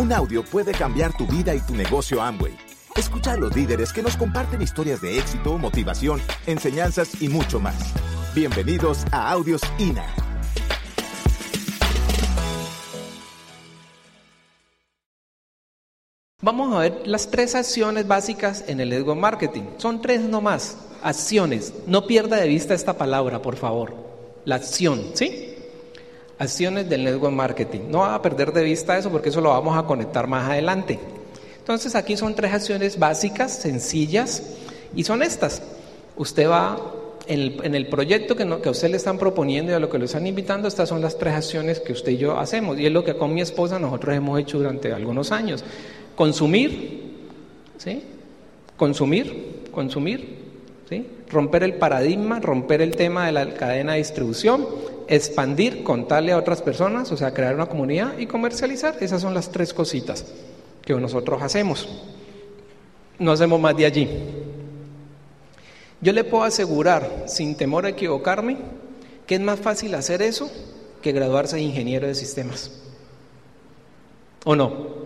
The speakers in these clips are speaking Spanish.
Un audio puede cambiar tu vida y tu negocio Amway. Escucha a los líderes que nos comparten historias de éxito, motivación, enseñanzas y mucho más. Bienvenidos a Audios INA. Vamos a ver las tres acciones básicas en el network marketing. Son tres nomás, acciones. No pierda de vista esta palabra, por favor. La acción, ¿sí? Acciones del network marketing. No va a perder de vista eso porque eso lo vamos a conectar más adelante. Entonces aquí son tres acciones básicas, sencillas, y son estas. Usted va en el, proyecto que, a usted le están proponiendo y a lo que lo están invitando, estas son las tres acciones que usted y yo hacemos. Y es lo que con mi esposa nosotros hemos hecho durante algunos años. Consumir, ¿sí? Consumir, consumir, ¿sí? Romper el paradigma, romper el tema de la cadena de distribución, expandir, contarle a otras personas, o sea, crear una comunidad y comercializar. Esas son las tres cositas que nosotros hacemos. No hacemos más de allí. Yo le puedo asegurar, sin temor a equivocarme, que es más fácil hacer eso que graduarse de ingeniero de sistemas. ¿O no?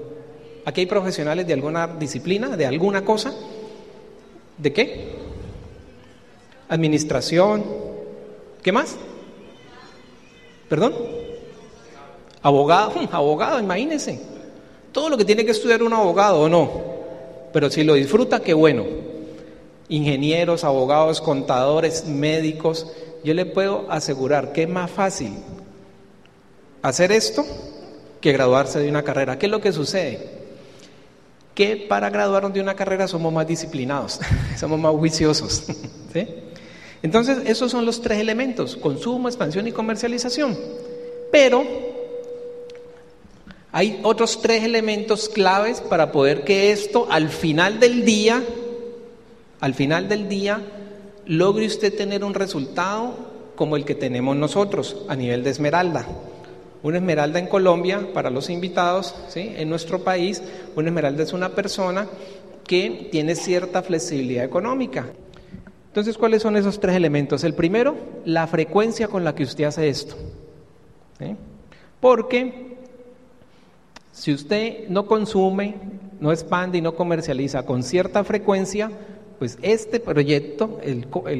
Aquí hay profesionales de alguna disciplina, de alguna cosa. ¿De qué? Administración. ¿Qué más? ¿Perdón? Abogado, abogado, imagínense. Todo lo que tiene que estudiar un abogado o no. Pero si lo disfruta, qué bueno. Ingenieros, abogados, contadores, médicos. Yo le puedo asegurar que es más fácil hacer esto que graduarse de una carrera. ¿Qué es lo que sucede? que para graduarnos de una carrera somos más disciplinados, somos más juiciosos. Entonces, esos son los tres elementos, consumo, expansión y comercialización. Pero hay otros tres elementos claves para poder que esto al final del día, al final del día, logre usted tener un resultado como el que tenemos nosotros a nivel de esmeralda. Una esmeralda en Colombia, para los invitados, ¿sí? en nuestro país, una esmeralda es una persona que tiene cierta flexibilidad económica. Entonces, ¿cuáles son esos tres elementos? El primero, la frecuencia con la que usted hace esto. Porque si usted no consume, no expande y no comercializa con cierta frecuencia, pues este proyecto,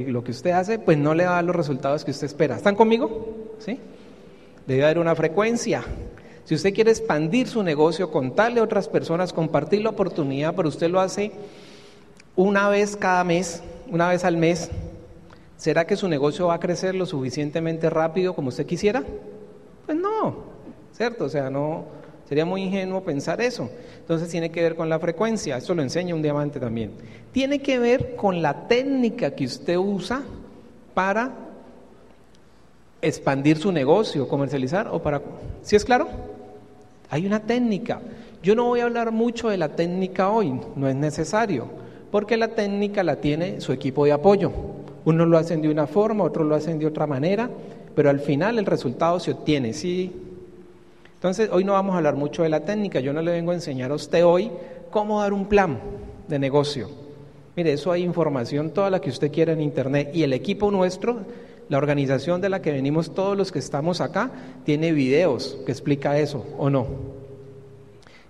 lo que usted hace, pues no le da los resultados que usted espera. ¿Están conmigo? ¿Sí? Debe haber una frecuencia. Si usted quiere expandir su negocio, contarle a otras personas, compartir la oportunidad, pero usted lo hace una vez cada mes, una vez al mes, ¿será que su negocio va a crecer lo suficientemente rápido como usted quisiera? Pues no, ¿cierto? O sea, no, sería muy ingenuo pensar eso. Entonces tiene que ver con la frecuencia, eso lo enseña un diamante también. Tiene que ver con la técnica que usted usa para expandir su negocio, comercializar o para... ¿Sí es claro? Hay una técnica. Yo no voy a hablar mucho de la técnica hoy, no es necesario, porque la técnica la tiene su equipo de apoyo. Unos lo hacen de una forma, otros lo hacen de otra manera, pero al final el resultado se obtiene, ¿sí? Entonces, hoy no vamos a hablar mucho de la técnica, yo no le vengo a enseñar a usted hoy cómo dar un plan de negocio. Mire, eso hay información toda la que usted quiera en Internet y el equipo nuestro la organización de la que venimos todos los que estamos acá tiene videos que explica eso, ¿o no?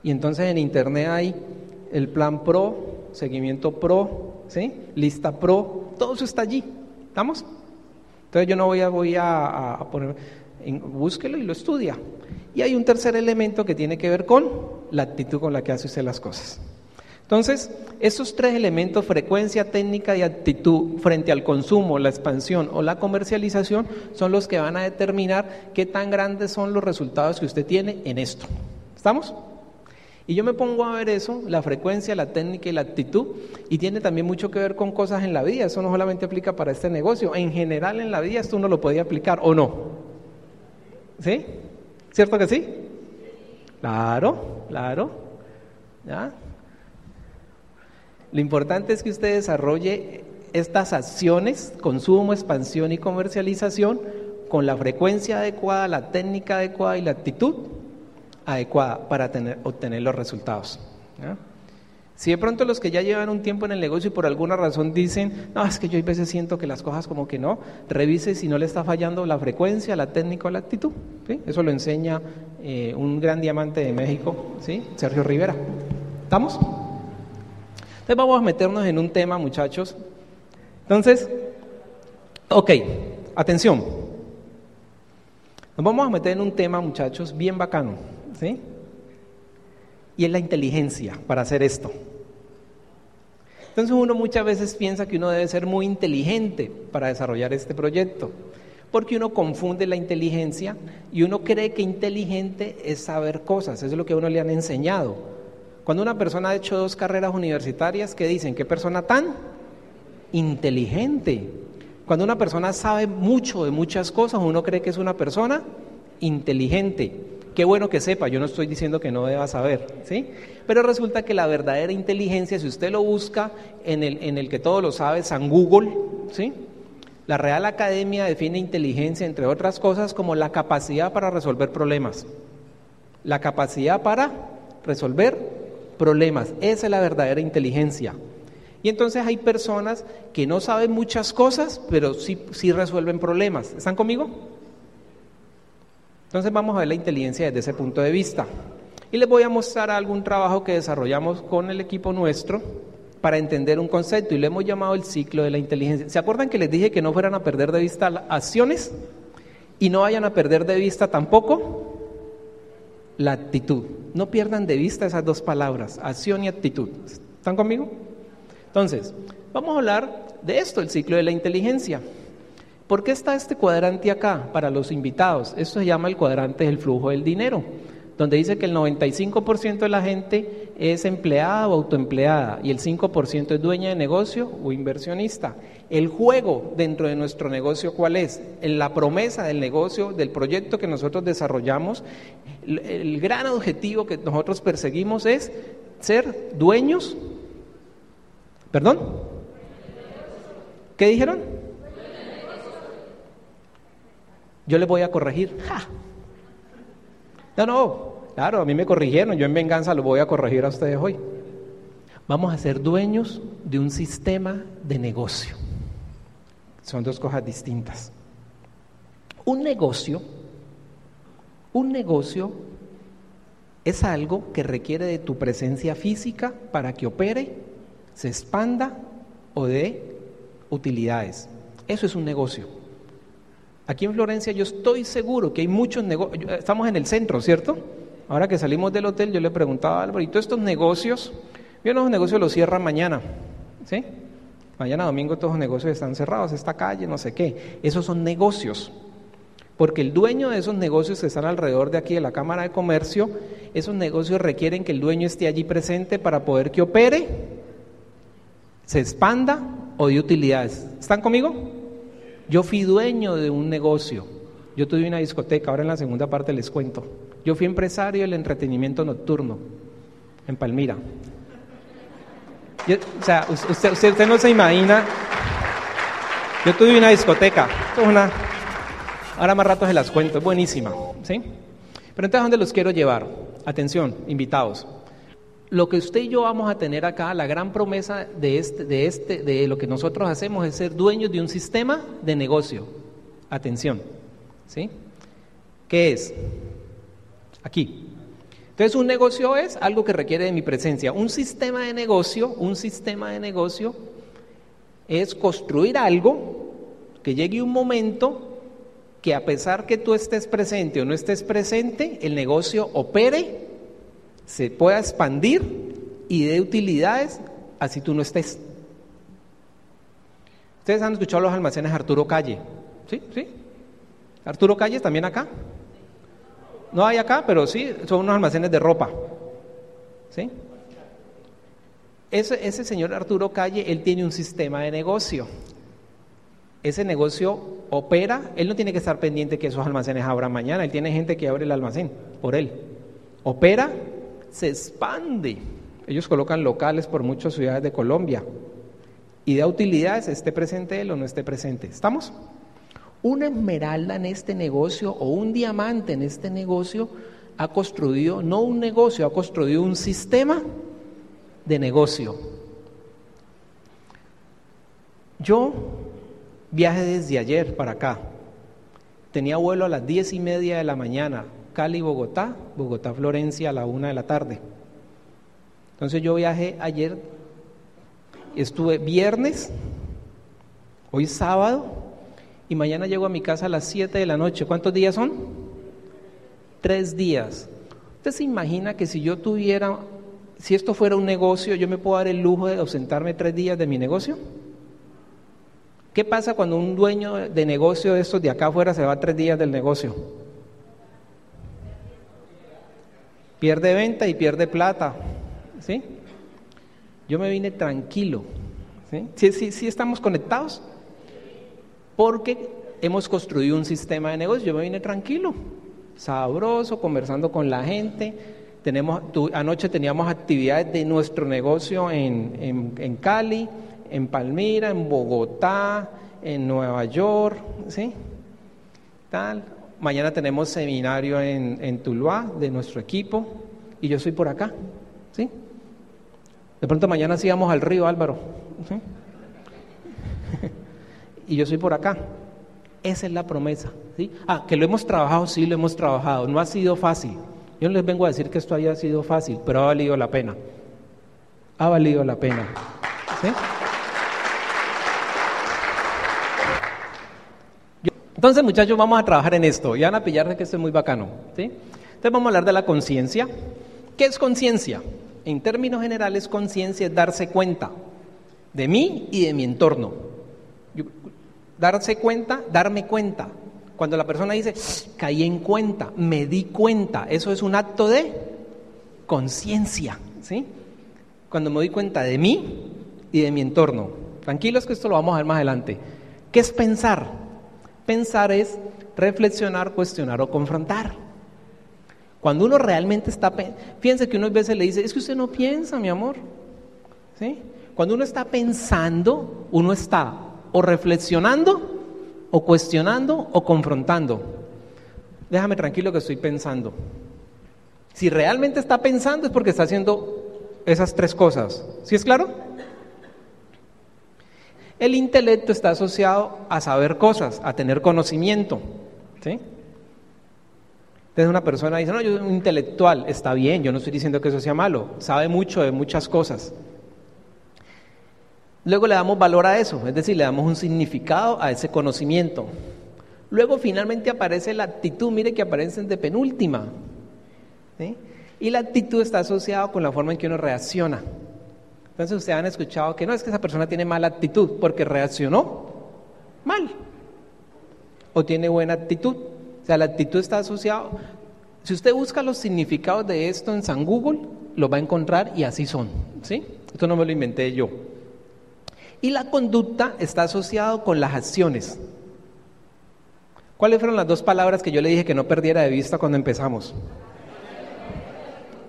Y entonces en internet hay el plan pro, seguimiento pro, ¿sí? lista pro, todo eso está allí. ¿Estamos? Entonces yo no voy a, voy a, poner, búsquelo y lo estudia. Y hay un tercer elemento que tiene que ver con la actitud con la que hace usted las cosas. Entonces, esos tres elementos, frecuencia, técnica y actitud frente al consumo, la expansión o la comercialización, son los que van a determinar qué tan grandes son los resultados que usted tiene en esto. ¿Estamos? Y yo me pongo a ver eso, la frecuencia, la técnica y la actitud, y tiene también mucho que ver con cosas en la vida. Eso no solamente aplica para este negocio, en general en la vida esto uno lo podía aplicar o no. ¿Sí? ¿Cierto que sí? Claro, claro. ¿Ya? Lo importante es que usted desarrolle estas acciones, consumo, expansión y comercialización, con la frecuencia adecuada, la técnica adecuada y la actitud adecuada para obtener los resultados. Si de pronto los que ya llevan un tiempo en el negocio y por alguna razón dicen, no, es que yo a veces siento que las cosas como que no, revise si no le está fallando la frecuencia, la técnica o la actitud. Eso lo enseña eh, un gran diamante de México. Sergio Rivera. ¿Estamos? Entonces vamos a meternos en un tema, muchachos. Entonces, ok, atención. Nos vamos a meter en un tema, muchachos, bien bacano, y es la inteligencia para hacer esto. Entonces uno muchas veces piensa que uno debe ser muy inteligente para desarrollar este proyecto, porque uno confunde la inteligencia y uno cree que inteligente es saber cosas, eso es lo que a uno le han enseñado. Cuando una persona ha hecho dos carreras universitarias, ¿qué dicen? ¿Qué persona tan inteligente? Cuando una persona sabe mucho de muchas cosas, uno cree que es una persona inteligente. Qué bueno que sepa, yo no estoy diciendo que no deba saber, ¿sí? Pero resulta que la verdadera inteligencia, si usted lo busca en el, en el que todo lo sabe, San Google, ¿sí? La Real Academia define inteligencia, entre otras cosas, como la capacidad para resolver problemas. La capacidad para resolver problemas. Esa es la verdadera inteligencia. Y entonces hay personas que no saben muchas cosas, pero sí, sí resuelven problemas. ¿Están conmigo? Entonces vamos a ver la inteligencia desde ese punto de vista. Y les voy a mostrar algún trabajo que desarrollamos con el equipo nuestro para entender un concepto y le hemos llamado el ciclo de la inteligencia. ¿Se acuerdan que les dije que no fueran a perder de vista las acciones y no vayan a perder de vista tampoco la actitud? No pierdan de vista esas dos palabras, acción y actitud. ¿Están conmigo? Entonces, vamos a hablar de esto, el ciclo de la inteligencia. ¿Por qué está este cuadrante acá para los invitados? Esto se llama el cuadrante del flujo del dinero, donde dice que el 95% de la gente es empleada o autoempleada y el 5% es dueña de negocio o inversionista. El juego dentro de nuestro negocio, ¿cuál es? La promesa del negocio, del proyecto que nosotros desarrollamos, el gran objetivo que nosotros perseguimos es ser dueños. ¿Perdón? ¿Qué dijeron? Yo le voy a corregir. No, no, claro, a mí me corrigieron, yo en venganza lo voy a corregir a ustedes hoy. Vamos a ser dueños de un sistema de negocio. Son dos cosas distintas. Un negocio, un negocio es algo que requiere de tu presencia física para que opere, se expanda o dé utilidades. Eso es un negocio. Aquí en Florencia yo estoy seguro que hay muchos negocios, estamos en el centro, ¿cierto? Ahora que salimos del hotel yo le preguntaba a Álvaro, ¿y todos estos negocios? Bien, los negocios los cierran mañana, ¿sí? Mañana domingo todos los negocios están cerrados, esta calle, no sé qué. Esos son negocios. Porque el dueño de esos negocios que están alrededor de aquí de la Cámara de Comercio, esos negocios requieren que el dueño esté allí presente para poder que opere, se expanda o de utilidades. ¿Están conmigo? Yo fui dueño de un negocio. Yo tuve una discoteca, ahora en la segunda parte les cuento. Yo fui empresario del entretenimiento nocturno en Palmira. o sea, usted, no se imagina. Yo tuve una discoteca. Ahora más rato se las cuento, es buenísima. ¿sí? Pero entonces, ¿dónde los quiero llevar? Atención, invitados lo que usted y yo vamos a tener acá, la gran promesa de, este, de, este, de lo que nosotros hacemos es ser dueños de un sistema de negocio. Atención, ¿sí? ¿Qué es? Aquí. Entonces un negocio es algo que requiere de mi presencia. Un sistema de negocio, un sistema de negocio es construir algo que llegue un momento que a pesar que tú estés presente o no estés presente, el negocio opere se pueda expandir y dé utilidades así tú no estés. Ustedes han escuchado los almacenes Arturo Calle, ¿sí? ¿Sí? Arturo Calle también acá. No hay acá, pero sí, son unos almacenes de ropa. ¿Sí? Ese, ese señor Arturo Calle, él tiene un sistema de negocio. Ese negocio opera, él no tiene que estar pendiente que esos almacenes abran mañana, él tiene gente que abre el almacén por él. Opera se expande. Ellos colocan locales por muchas ciudades de Colombia y da utilidades, esté presente él o no esté presente. ¿Estamos? Una esmeralda en este negocio o un diamante en este negocio ha construido, no un negocio, ha construido un sistema de negocio. Yo viaje desde ayer para acá. Tenía vuelo a las diez y media de la mañana, Cali, Bogotá, Bogotá, Florencia a la una de la tarde. Entonces yo viajé ayer, estuve viernes, hoy sábado, y mañana llego a mi casa a las 7 de la noche. ¿Cuántos días son? Tres días. ¿Usted se imagina que si yo tuviera, si esto fuera un negocio, yo me puedo dar el lujo de ausentarme tres días de mi negocio? ¿Qué pasa cuando un dueño de negocio de estos de acá afuera se va tres días del negocio? Pierde venta y pierde plata. ¿Sí? Yo me vine tranquilo. ¿Sí? ¿Sí, sí, sí estamos conectados? porque hemos construido un sistema de negocio. Yo me vine tranquilo, sabroso, conversando con la gente. Tenemos, anoche teníamos actividades de nuestro negocio en, en, Cali, en Palmira, en Bogotá, en Nueva York, ¿sí? Tal. Mañana tenemos seminario en, en Tuluá de nuestro equipo y yo soy por acá, ¿sí? De pronto mañana sí vamos al río Álvaro, ¿sí? y yo soy por acá. Esa es la promesa. ¿sí? Ah, que lo hemos trabajado, sí lo hemos trabajado. No ha sido fácil. Yo no les vengo a decir que esto haya sido fácil, pero ha valido la pena. Ha valido la pena. Entonces, muchachos, vamos a trabajar en esto. Ya van a pillar de que esto es muy bacano. ¿sí? Entonces, vamos a hablar de la conciencia. ¿Qué es conciencia? En términos generales, conciencia es darse cuenta de mí y de mi entorno. Darse cuenta, darme cuenta. Cuando la persona dice, caí en cuenta, me di cuenta, eso es un acto de conciencia, ¿sí? Cuando me doy cuenta de mí y de mi entorno. Tranquilos que esto lo vamos a ver más adelante. ¿Qué es pensar? Pensar es reflexionar, cuestionar o confrontar. Cuando uno realmente está, fíjense que uno a veces le dice, es que usted no piensa, mi amor. ¿Sí? Cuando uno está pensando, uno está o reflexionando, o cuestionando, o confrontando. Déjame tranquilo que estoy pensando. Si realmente está pensando es porque está haciendo esas tres cosas. ¿Sí es claro? El intelecto está asociado a saber cosas, a tener conocimiento. ¿sí? Entonces una persona dice, no, yo soy un intelectual, está bien, yo no estoy diciendo que eso sea malo, sabe mucho de muchas cosas. Luego le damos valor a eso, es decir, le damos un significado a ese conocimiento. Luego finalmente aparece la actitud, mire que aparece de penúltima. Y la actitud está asociada con la forma en que uno reacciona. Entonces ustedes han escuchado que no es que esa persona tiene mala actitud porque reaccionó mal. O tiene buena actitud. O sea, la actitud está asociada. Si usted busca los significados de esto en San Google, lo va a encontrar y así son. ¿sí? Esto no me lo inventé yo. Y la conducta está asociado con las acciones. ¿Cuáles fueron las dos palabras que yo le dije que no perdiera de vista cuando empezamos?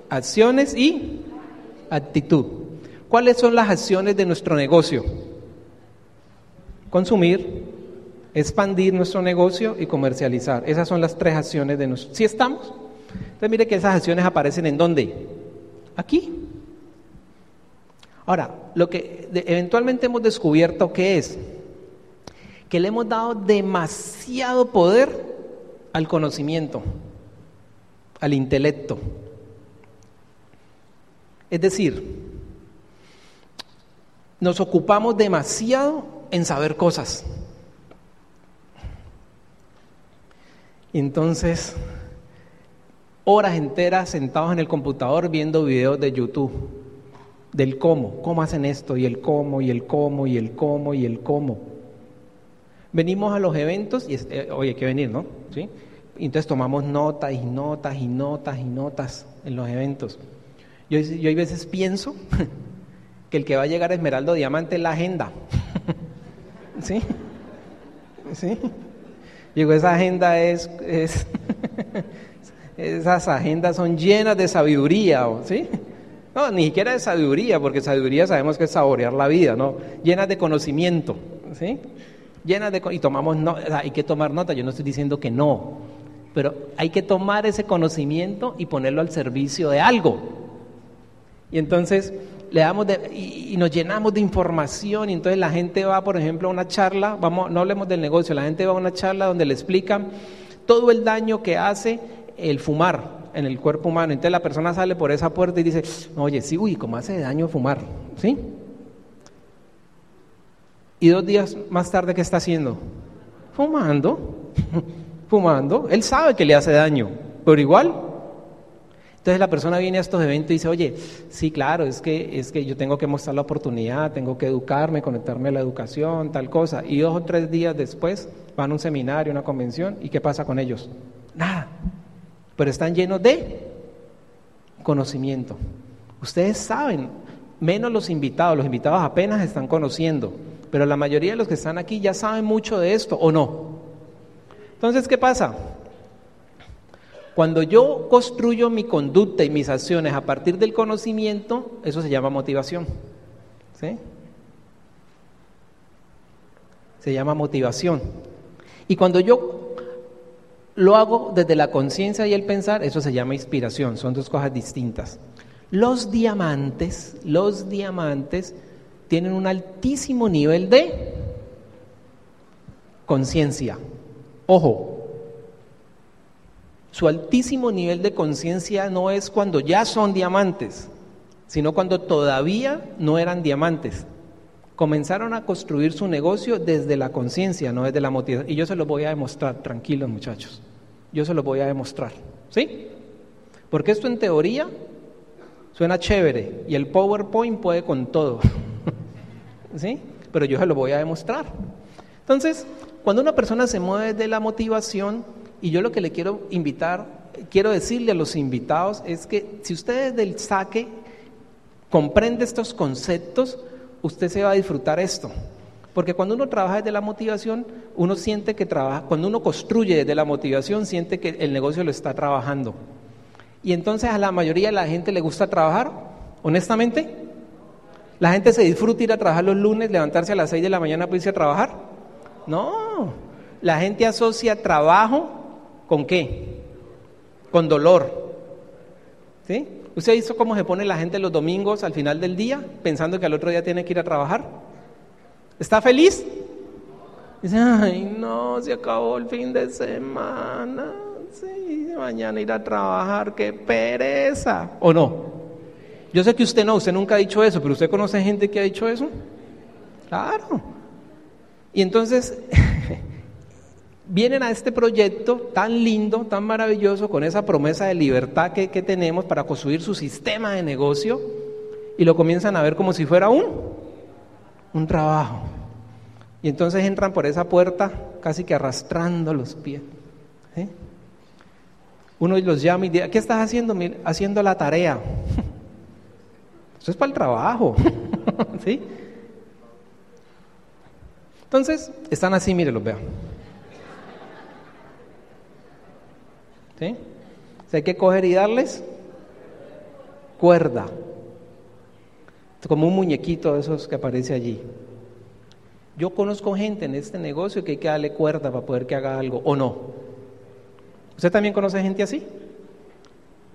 Acciones y actitud. ¿Cuáles son las acciones de nuestro negocio? Consumir, expandir nuestro negocio y comercializar. Esas son las tres acciones de nuestro. ¿Sí estamos? Entonces mire que esas acciones aparecen en dónde? Aquí. Ahora, lo que eventualmente hemos descubierto que es que le hemos dado demasiado poder al conocimiento, al intelecto. Es decir, nos ocupamos demasiado en saber cosas. Entonces, horas enteras sentados en el computador viendo videos de YouTube del cómo, cómo hacen esto y el cómo y el cómo y el cómo y el cómo. Venimos a los eventos y eh, oye, hay que venir, ¿no? ¿Sí? entonces tomamos notas y notas y notas y notas en los eventos. Yo, yo hay veces pienso que el que va a llegar a Esmeraldo Diamante es la agenda. ¿Sí? ¿Sí? Digo, esa agenda es, es esas agendas son llenas de sabiduría, ¿sí? No, ni siquiera de sabiduría, porque sabiduría sabemos que es saborear la vida, ¿no? Llenas de conocimiento, ¿sí? Llenas de... Y tomamos nota, hay que tomar nota, yo no estoy diciendo que no, pero hay que tomar ese conocimiento y ponerlo al servicio de algo. Y entonces, le damos y, nos llenamos de información y entonces la gente va, por ejemplo, a una charla, vamos, no hablemos del negocio, la gente va a una charla donde le explican todo el daño que hace el fumar en el cuerpo humano. Entonces la persona sale por esa puerta y dice, oye, sí, uy, ¿cómo hace daño fumar? ¿Sí? Y dos días más tarde, ¿qué está haciendo? Fumando, fumando. Él sabe que le hace daño, pero igual entonces la persona viene a estos eventos y dice, oye, sí, claro, es que, es que yo tengo que mostrar la oportunidad, tengo que educarme, conectarme a la educación, tal cosa. Y dos o tres días después van a un seminario, una convención, ¿y qué pasa con ellos? Nada. Pero están llenos de conocimiento. Ustedes saben, menos los invitados, los invitados apenas están conociendo, pero la mayoría de los que están aquí ya saben mucho de esto, ¿o no? Entonces, ¿qué pasa? Cuando yo construyo mi conducta y mis acciones a partir del conocimiento, eso se llama motivación. ¿Sí? Se llama motivación. Y cuando yo lo hago desde la conciencia y el pensar, eso se llama inspiración. Son dos cosas distintas. Los diamantes, los diamantes tienen un altísimo nivel de conciencia. Ojo, su altísimo nivel de conciencia no es cuando ya son diamantes, sino cuando todavía no eran diamantes. Comenzaron a construir su negocio desde la conciencia, no desde la motivación. Y yo se lo voy a demostrar, tranquilos muchachos. Yo se lo voy a demostrar. ¿Sí? Porque esto en teoría suena chévere y el PowerPoint puede con todo. ¿Sí? Pero yo se lo voy a demostrar. Entonces, cuando una persona se mueve de la motivación, y yo lo que le quiero invitar, quiero decirle a los invitados es que si usted del saque comprende estos conceptos, usted se va a disfrutar esto. Porque cuando uno trabaja desde la motivación, uno siente que trabaja, cuando uno construye desde la motivación, siente que el negocio lo está trabajando. Y entonces a la mayoría de la gente le gusta trabajar, honestamente. La gente se disfruta ir a trabajar los lunes, levantarse a las 6 de la mañana para irse a trabajar. No, la gente asocia trabajo ¿Con qué? Con dolor. ¿Sí? ¿Usted ha visto cómo se pone la gente los domingos al final del día pensando que al otro día tiene que ir a trabajar? ¿Está feliz? Dice, ay, no, se acabó el fin de semana. Sí, mañana ir a trabajar, qué pereza. ¿O no? Yo sé que usted no, usted nunca ha dicho eso, pero usted conoce gente que ha dicho eso. Claro. Y entonces vienen a este proyecto tan lindo, tan maravilloso, con esa promesa de libertad que, tenemos para construir su sistema de negocio y lo comienzan a ver como si fuera un, un trabajo. Y entonces entran por esa puerta casi que arrastrando los pies. Uno los llama y dice, ¿qué estás haciendo? Haciendo la tarea. Eso es para el trabajo. ¿Sí? Entonces, están así, mire, los veo. ¿Sí? hay que coger y darles cuerda. Como un muñequito de esos que aparece allí. Yo conozco gente en este negocio que hay que darle cuerda para poder que haga algo, o no. ¿Usted también conoce gente así?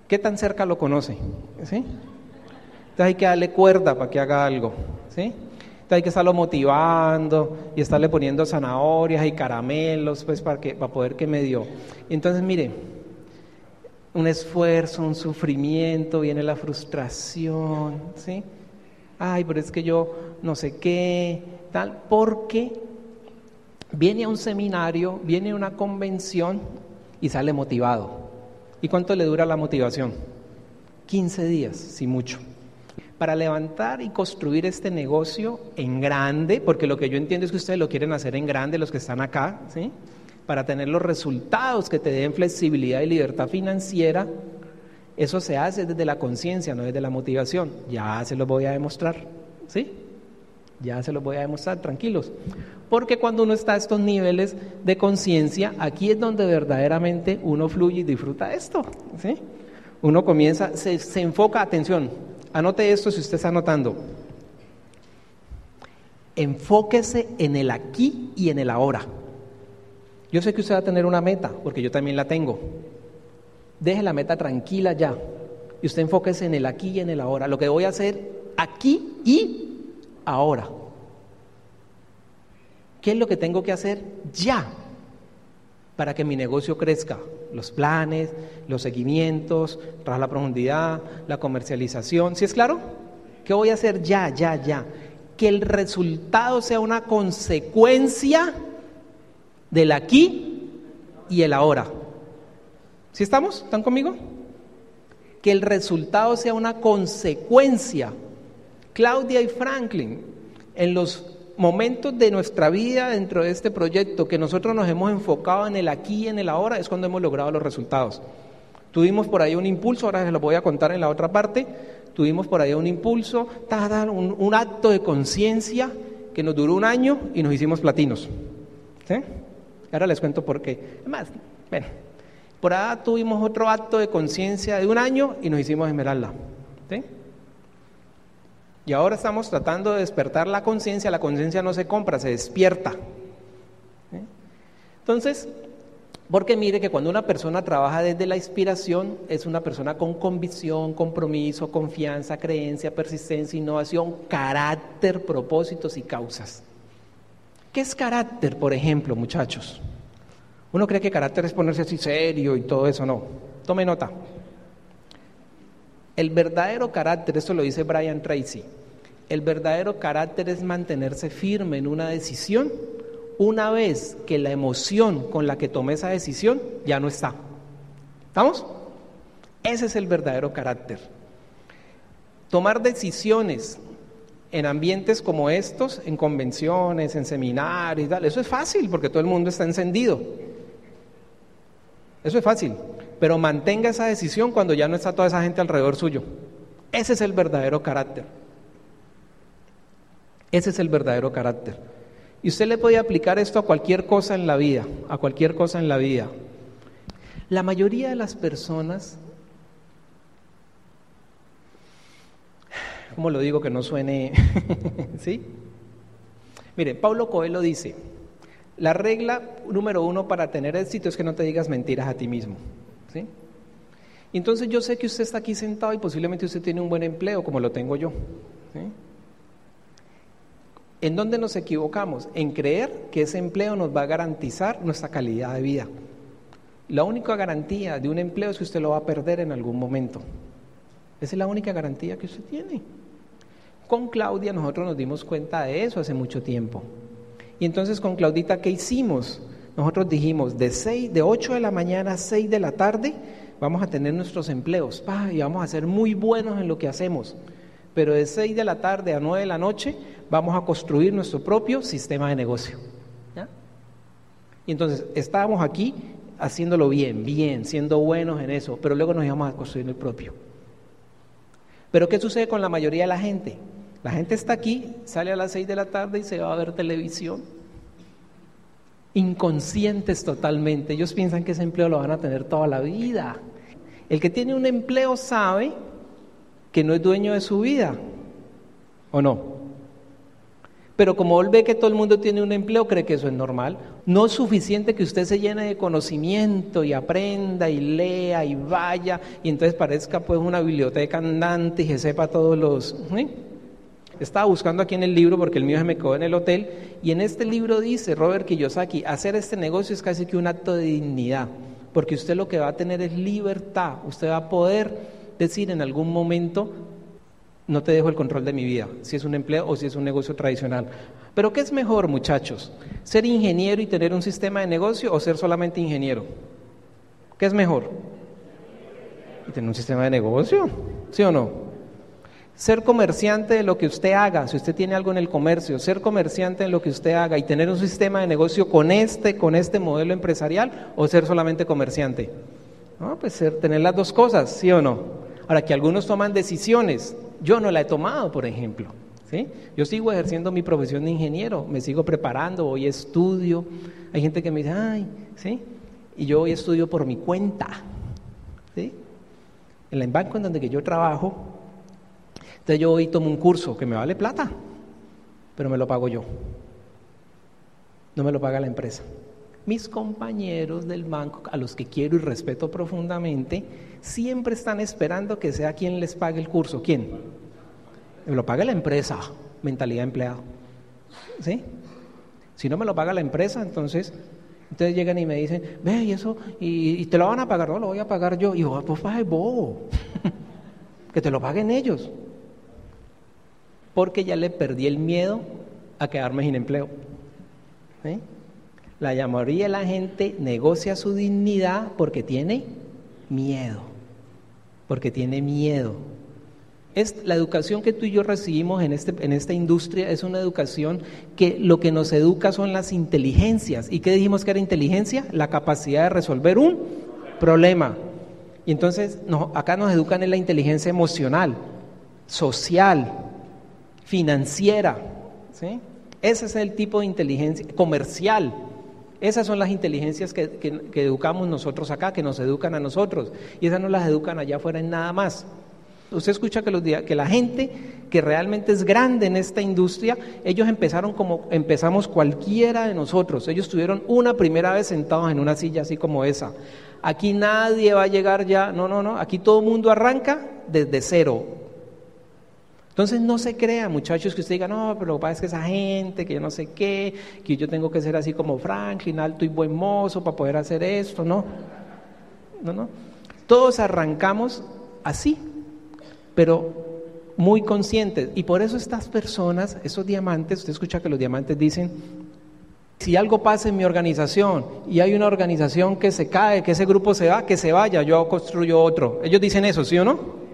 ¿Qué tan cerca lo conoce? ¿Sí? Entonces hay que darle cuerda para que haga algo. ¿Sí? Entonces hay que estarlo motivando y estarle poniendo zanahorias y caramelos, pues para, que, para poder que me dio. Entonces, mire, un esfuerzo, un sufrimiento, viene la frustración, ¿sí? Ay, pero es que yo no sé qué, tal, porque viene a un seminario, viene a una convención y sale motivado. ¿Y cuánto le dura la motivación? 15 días, si mucho. Para levantar y construir este negocio en grande, porque lo que yo entiendo es que ustedes lo quieren hacer en grande, los que están acá, ¿sí? Para tener los resultados que te den flexibilidad y libertad financiera, eso se hace desde la conciencia, no desde la motivación. Ya se lo voy a demostrar, ¿sí? Ya se lo voy a demostrar, tranquilos. Porque cuando uno está a estos niveles de conciencia, aquí es donde verdaderamente uno fluye y disfruta esto, ¿sí? Uno comienza, se, se enfoca, atención, anote esto si usted está anotando. Enfóquese en el aquí y en el ahora. Yo sé que usted va a tener una meta, porque yo también la tengo. Deje la meta tranquila ya. Y usted enfóquese en el aquí y en el ahora. Lo que voy a hacer aquí y ahora. ¿Qué es lo que tengo que hacer ya para que mi negocio crezca? Los planes, los seguimientos, tras la profundidad, la comercialización. ¿Sí es claro? ¿Qué voy a hacer ya, ya, ya? Que el resultado sea una consecuencia del aquí y el ahora. ¿Sí estamos? ¿Están conmigo? Que el resultado sea una consecuencia. Claudia y Franklin, en los momentos de nuestra vida dentro de este proyecto que nosotros nos hemos enfocado en el aquí y en el ahora, es cuando hemos logrado los resultados. Tuvimos por ahí un impulso, ahora se lo voy a contar en la otra parte, tuvimos por ahí un impulso, un, un acto de conciencia que nos duró un año y nos hicimos platinos. ¿Sí? Ahora les cuento por qué. Además, bueno, por ahí tuvimos otro acto de conciencia de un año y nos hicimos esmeralda. ¿Sí? Y ahora estamos tratando de despertar la conciencia. La conciencia no se compra, se despierta. Entonces, porque mire que cuando una persona trabaja desde la inspiración, es una persona con convicción, compromiso, confianza, creencia, persistencia, innovación, carácter, propósitos y causas. ¿Qué es carácter, por ejemplo, muchachos? Uno cree que carácter es ponerse así serio y todo eso, no. Tome nota. El verdadero carácter, esto lo dice Brian Tracy, el verdadero carácter es mantenerse firme en una decisión una vez que la emoción con la que tomé esa decisión ya no está. ¿Estamos? Ese es el verdadero carácter. Tomar decisiones en ambientes como estos, en convenciones, en seminarios y tal, eso es fácil porque todo el mundo está encendido. Eso es fácil, pero mantenga esa decisión cuando ya no está toda esa gente alrededor suyo. Ese es el verdadero carácter. Ese es el verdadero carácter. Y usted le puede aplicar esto a cualquier cosa en la vida, a cualquier cosa en la vida. La mayoría de las personas, ¿cómo lo digo que no suene? ¿Sí? Mire, Pablo Coelho dice, la regla número uno para tener éxito es que no te digas mentiras a ti mismo. ¿Sí? entonces yo sé que usted está aquí sentado y posiblemente usted tiene un buen empleo como lo tengo yo. ¿En dónde nos equivocamos? En creer que ese empleo nos va a garantizar nuestra calidad de vida. La única garantía de un empleo es que usted lo va a perder en algún momento. Esa es la única garantía que usted tiene. Con Claudia nosotros nos dimos cuenta de eso hace mucho tiempo. Y entonces con Claudita, ¿qué hicimos? Nosotros dijimos, de, seis, de 8 de la mañana a 6 de la tarde vamos a tener nuestros empleos y vamos a ser muy buenos en lo que hacemos. Pero de 6 de la tarde a 9 de la noche vamos a construir nuestro propio sistema de negocio. Y entonces estábamos aquí haciéndolo bien, bien, siendo buenos en eso, pero luego nos íbamos a construir el propio. Pero ¿qué sucede con la mayoría de la gente? La gente está aquí, sale a las 6 de la tarde y se va a ver televisión. Inconscientes totalmente. Ellos piensan que ese empleo lo van a tener toda la vida. El que tiene un empleo sabe que no es dueño de su vida. ¿O no? Pero como él ve que todo el mundo tiene un empleo, cree que eso es normal. No es suficiente que usted se llene de conocimiento y aprenda y lea y vaya y entonces parezca pues una biblioteca andante y que sepa todos los... Estaba buscando aquí en el libro porque el mío se me quedó en el hotel y en este libro dice Robert Kiyosaki, hacer este negocio es casi que un acto de dignidad, porque usted lo que va a tener es libertad, usted va a poder decir en algún momento, no te dejo el control de mi vida, si es un empleo o si es un negocio tradicional. Pero ¿qué es mejor, muchachos? ¿Ser ingeniero y tener un sistema de negocio o ser solamente ingeniero? ¿Qué es mejor? Y tener un sistema de negocio, ¿sí o no? Ser comerciante de lo que usted haga, si usted tiene algo en el comercio, ser comerciante en lo que usted haga y tener un sistema de negocio con este, con este modelo empresarial o ser solamente comerciante. No, pues ser, tener las dos cosas, ¿sí o no? Ahora que algunos toman decisiones yo no la he tomado, por ejemplo. ¿sí? Yo sigo ejerciendo mi profesión de ingeniero, me sigo preparando, hoy estudio. Hay gente que me dice, ay, ¿sí? Y yo hoy estudio por mi cuenta. ¿sí? En el banco en donde yo trabajo, entonces yo hoy tomo un curso que me vale plata, pero me lo pago yo. No me lo paga la empresa. Mis compañeros del banco, a los que quiero y respeto profundamente, siempre están esperando que sea quien les pague el curso. ¿Quién? Me lo paga la empresa, mentalidad de empleado. ¿Sí? Si no me lo paga la empresa, entonces, entonces llegan y me dicen, ve, y eso, y, te lo van a pagar, no, lo voy a pagar yo. Y yo, pues pague bobo, que te lo paguen ellos. Porque ya le perdí el miedo a quedarme sin empleo. La mayoría de la gente negocia su dignidad porque tiene miedo, porque tiene miedo. Es la educación que tú y yo recibimos en, este, en esta industria es una educación que lo que nos educa son las inteligencias. ¿Y qué dijimos que era inteligencia? La capacidad de resolver un problema. Y entonces acá nos educan en la inteligencia emocional, social, financiera. ¿sí? Ese es el tipo de inteligencia comercial. Esas son las inteligencias que, que, educamos nosotros acá, que nos educan a nosotros. Y esas no las educan allá afuera en nada más. Usted escucha que, los, que la gente que realmente es grande en esta industria, ellos empezaron como empezamos cualquiera de nosotros. Ellos estuvieron una primera vez sentados en una silla así como esa. Aquí nadie va a llegar ya, no, no, no, aquí todo el mundo arranca desde cero. Entonces no se crea, muchachos, que usted diga, no, pero lo que pasa es que esa gente, que yo no sé qué, que yo tengo que ser así como Franklin, alto y buen mozo para poder hacer esto, no. No, no. Todos arrancamos así, pero muy conscientes. Y por eso estas personas, esos diamantes, usted escucha que los diamantes dicen, si algo pasa en mi organización y hay una organización que se cae, que ese grupo se va, que se vaya, yo construyo otro. Ellos dicen eso, ¿sí o no?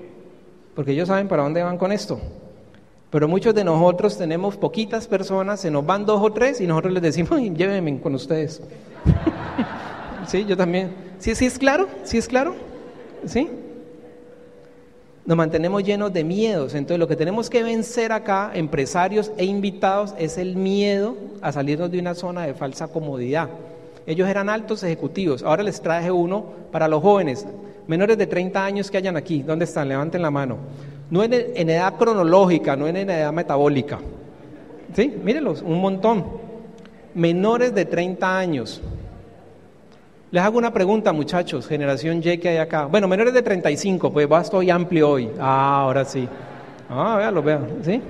Porque ellos saben para dónde van con esto. Pero muchos de nosotros tenemos poquitas personas, se nos van dos o tres y nosotros les decimos, llévenme con ustedes. sí, yo también. ¿Sí, ¿Sí es claro? ¿Sí es claro? ¿Sí? nos mantenemos llenos de miedos. Entonces lo que tenemos que vencer acá, empresarios e invitados, es el miedo a salirnos de una zona de falsa comodidad. Ellos eran altos ejecutivos. Ahora les traje uno para los jóvenes, menores de 30 años que hayan aquí. ¿Dónde están? Levanten la mano. No en, en edad cronológica, no en edad metabólica. ¿Sí? Mírenlos, un montón. Menores de 30 años. Les hago una pregunta, muchachos, generación Y que hay acá. Bueno, menores de 35, pues va, estoy amplio hoy. Ah, ahora sí. Ah, véanlo, vean, ¿sí?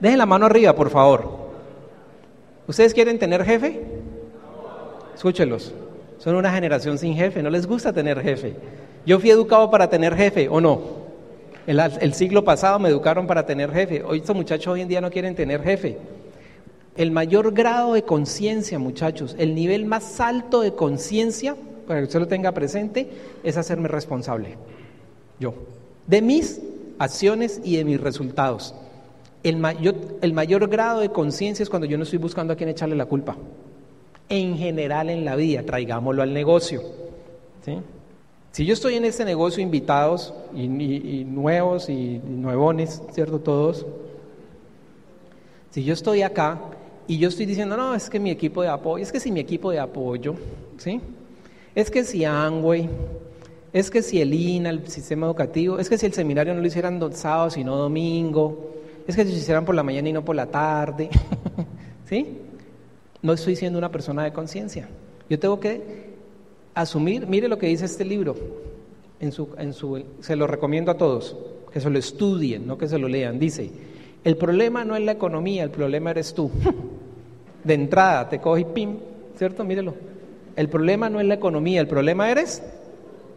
Dejen la mano arriba, por favor. ¿Ustedes quieren tener jefe? Escúchenlos. Son una generación sin jefe, no les gusta tener jefe. Yo fui educado para tener jefe, ¿o no? El, siglo pasado me educaron para tener jefe. Hoy estos muchachos hoy en día no quieren tener jefe. El mayor grado de conciencia, muchachos, el nivel más alto de conciencia, para que usted lo tenga presente, es hacerme responsable. Yo. De mis acciones y de mis resultados. El, el mayor grado de conciencia es cuando yo no estoy buscando a quién echarle la culpa. En general en la vida, traigámoslo al negocio. Si yo estoy en este negocio invitados y, y nuevos y nuevones, ¿cierto? Todos. Si yo estoy acá, y yo estoy diciendo, no, es que mi equipo de apoyo, es que si mi equipo de apoyo, ¿sí? Es que si Angway, es que si el INA, el sistema educativo, es que si el seminario no lo hicieran sábado sino domingo, es que si lo hicieran por la mañana y no por la tarde, ¿sí? No estoy siendo una persona de conciencia. Yo tengo que asumir, mire lo que dice este libro, en su, en su, se lo recomiendo a todos, que se lo estudien, no que se lo lean. Dice, el problema no es la economía, el problema eres tú. De entrada te coge y pim, ¿cierto? Mírelo. El problema no es la economía, el problema eres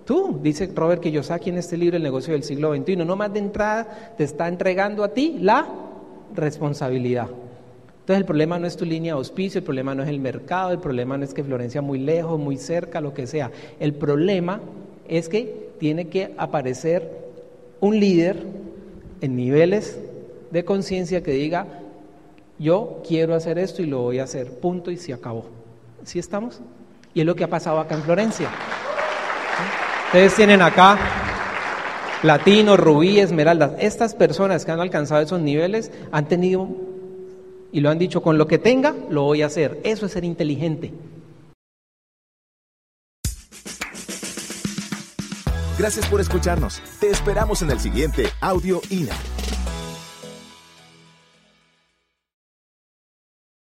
tú, dice Robert Kiyosaki en este libro El negocio del siglo XXI. No más de entrada te está entregando a ti la responsabilidad. Entonces el problema no es tu línea de auspicio, el problema no es el mercado, el problema no es que Florencia muy lejos, muy cerca, lo que sea. El problema es que tiene que aparecer un líder en niveles de conciencia que diga, yo quiero hacer esto y lo voy a hacer, punto y se acabó. ¿Sí estamos? Y es lo que ha pasado acá en Florencia. Ustedes tienen acá platino, rubí, esmeraldas. Estas personas que han alcanzado esos niveles han tenido y lo han dicho, con lo que tenga, lo voy a hacer. Eso es ser inteligente. Gracias por escucharnos. Te esperamos en el siguiente Audio INA.